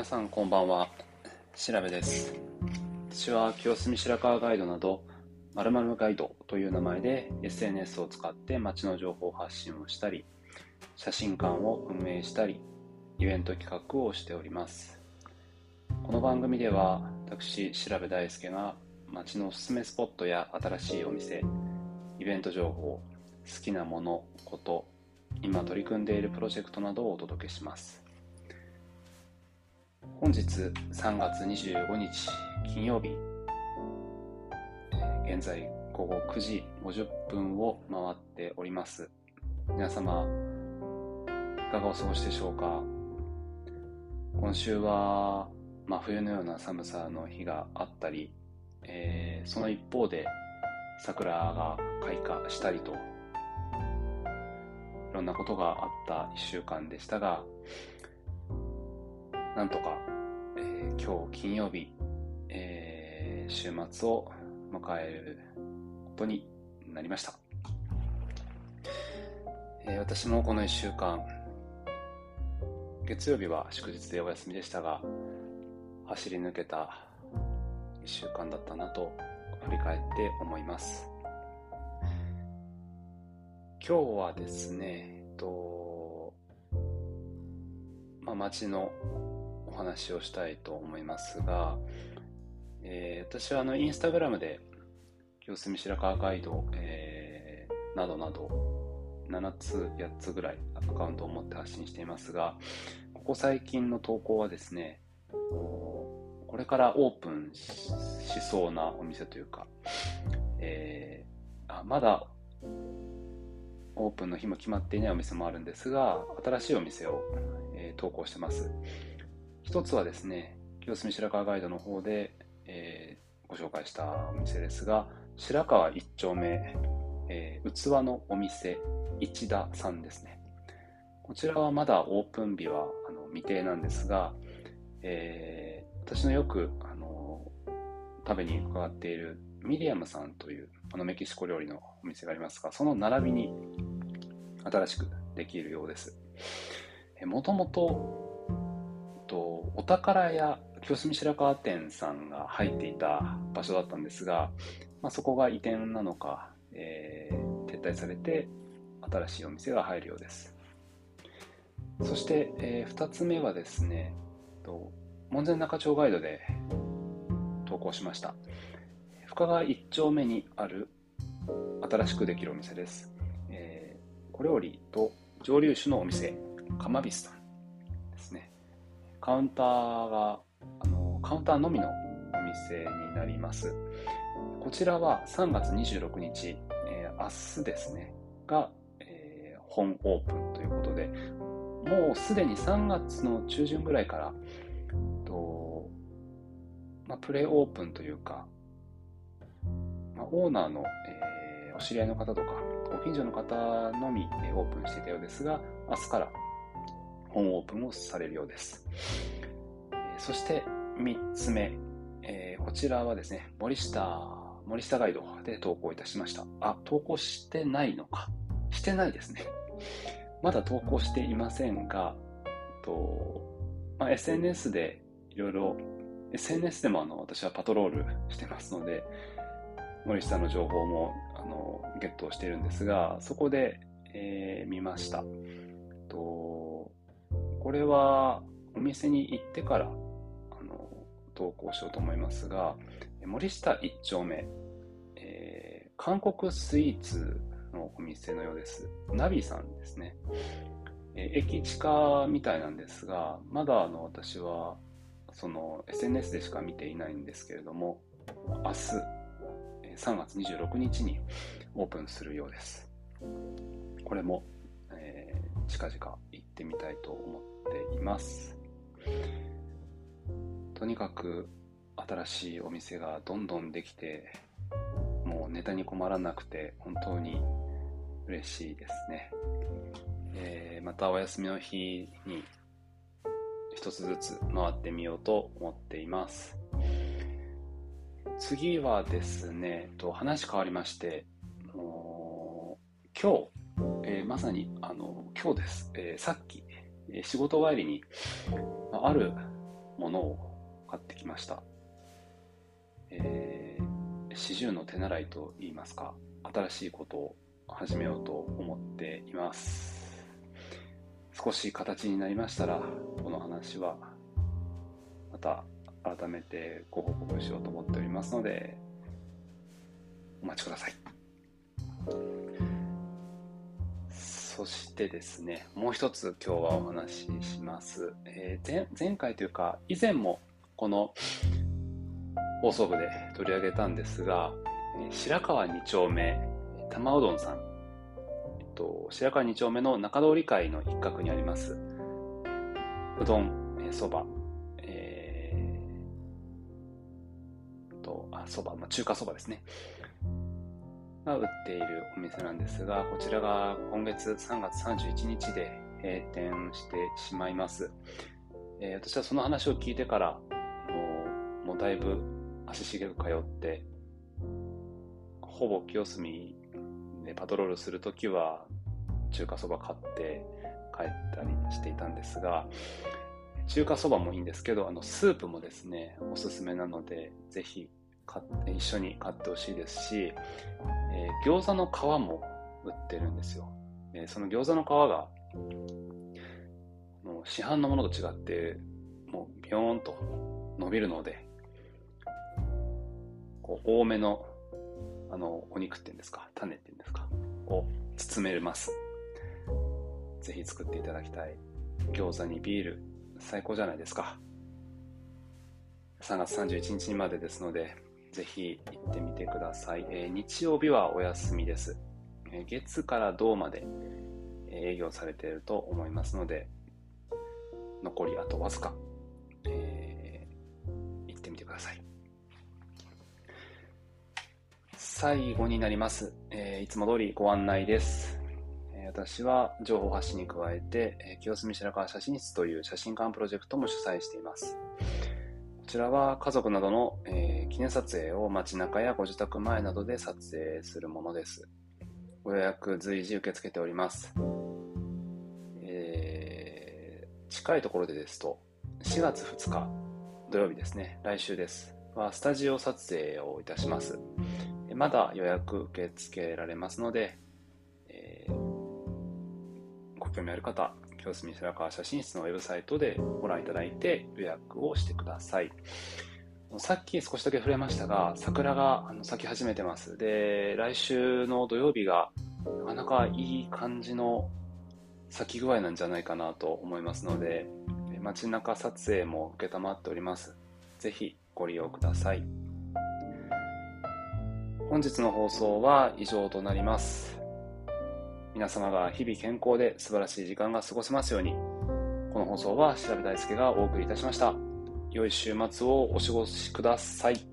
皆さんこんばんは。調べです。私は清澄白河ガイドなど〇〇ガイドという名前で SNS を使って街の情報発信をしたり写真館を運営したりイベント企画をしております。この番組では私調べ大輔が街のおすすめスポットや新しいお店イベント情報好きなものこと今取り組んでいるプロジェクトなどをお届けします。本日3月25日金曜日。現在午後9時50分を回っております。皆様いかがお過ごしでしょうか？今週は真冬のような寒さの日があったり、えー、その一方で桜が開花したりといろんなことがあった1週間でしたがなんとか、えー、今日金曜日、えー、週末を迎えることになりました、えー、私もこの1週間月曜日は祝日でお休みでしたが走り抜けた1週間だったなと振り返って思います。今日はですね、えっと、まあ、街の話をしたいと思いますが、えー、私はあのインスタグラムで清澄白河ガイド、えー、などなど7つ8つぐらいアカウントを持って発信していますがここ最近の投稿はですねこれからオープンしそうなお店というか、えー、あまだオープンの日も決まっていないお店もあるんですが新しいお店を、えー、投稿してます。一つはですね、清澄白河ガイドの方で、えー、ご紹介したお店ですが、白川一丁目、えー、器のお店一田さんですね。こちらはまだオープン日はあの未定なんですが、えー、私のよくあの食べに伺っているミリアムさんというあのメキシコ料理のお店がありますが、その並びに新しくできるようです。もともと、お宝屋清澄白河店さんが入っていた場所だったんですが、まあ、そこが移転なのか、えー、撤退されて新しいお店が入るようです。そして、えー、2つ目はですね、と門前仲町ガイドで投稿しました。深川1丁目にある新しくできるお店です。えー、小料理と蒸留酒のお店、かまびすさんカウンターが、あの、カウンターのみのお店になります。こちらは3月26日、えー、明日ですね、が、えー、本オープンということで、もうすでに3月の中旬ぐらいから、とまあ、プレオープンというか、まあ、オーナーの、えー、お知り合いの方とか、ご近所の方のみでオープンしていたようですが、明日から本オープンをされるようです。そして3つ目、えー、こちらはですね、森下、森下ガイドで投稿いたしました。あ、投稿してないのか。してないですね。まだ投稿していませんが、とまあ、SNS でいろいろ、SNS でもあの私はパトロールしてますので、森下の情報もあのゲットしてるんですが、そこで、えー、見ました。とこれはお店に行ってからあの投稿しようと思いますが、森下一丁目、えー、韓国スイーツのお店のようです。ナビさんですね。えー、駅地下みたいなんですが、まだあの私はその SNS でしか見ていないんですけれども、明日、3月26日にオープンするようです。これも、えー、近々ってみたいと思っています。とにかく新しいお店がどんどんできて、もうネタに困らなくて本当に嬉しいですね。えー、またお休みの日に一つずつ回ってみようと思っています。次はですね、と話変わりまして、もう今日、えー、まさにあの今日です、えー、さっきえ仕事帰りにあるものを買ってきました。えー、四十の手習いと言いますか、新しいことを始めようと思っています。少し形になりましたら、この話はまた改めてご報告しようと思っておりますので、お待ちください。そしてですね、もう一つ今日はお話しします。えー、前回というか、以前もこの放送部で取り上げたんですが、白川2丁目玉うどんさん、えっと、白川2丁目の中通り会の一角にあります、うどんえ、そば、えー、と、あ、そば、まあ、中華そばですね。が売っているお店なんですが、こちらが今月3月31日で閉店してしまいます。えー、私はその話を聞いてから、もう、だいぶ足しげく通って、ほぼ清澄でパトロールするときは中華そば買って帰ったりしていたんですが、中華そばもいいんですけど、あの、スープもですね、おすすめなので、ぜひ買って一緒に買ってほしいですし、えー、餃子の皮も売ってるんですよ。えー、その餃子の皮が、もう市販のものと違って、もうビヨーンと伸びるので、こう多めの、あの、お肉っていうんですか、種っていうんですか、を包めます。ぜひ作っていただきたい。餃子にビール、最高じゃないですか。3月31日までですので、ぜひ行ってみてください。えー、日曜日はお休みです。えー、月から銅まで営業されていると思いますので、残りあとわずか、えー、行ってみてください。最後になります。え、いつも通りご案内です。私は情報発信に加えて、清澄白河写真室という写真館プロジェクトも主催しています。ちらは家族などの、えー、記念撮影を街中やご自宅前などで撮影するものです。ご予約随時受け付けております。えー、近いところでですと、4月2日土曜日ですね、来週です。は、スタジオ撮影をいたします。まだ予約受け付けられますので、えー、ご興味ある方、清澄白河写真室のウェブサイトでご覧いただいて予約をしてください。さっき少しだけ触れましたが、桜が咲き始めてます。で、来週の土曜日がなかなかいい感じの咲き具合なんじゃないかなと思いますので、街中撮影も承っております。ぜひご利用ください。本日の放送は以上となります。皆様が日々健康で素晴らしい時間が過ごせますように。この放送は調べ大輔がお送りいたしました。良い週末をお過ごしください。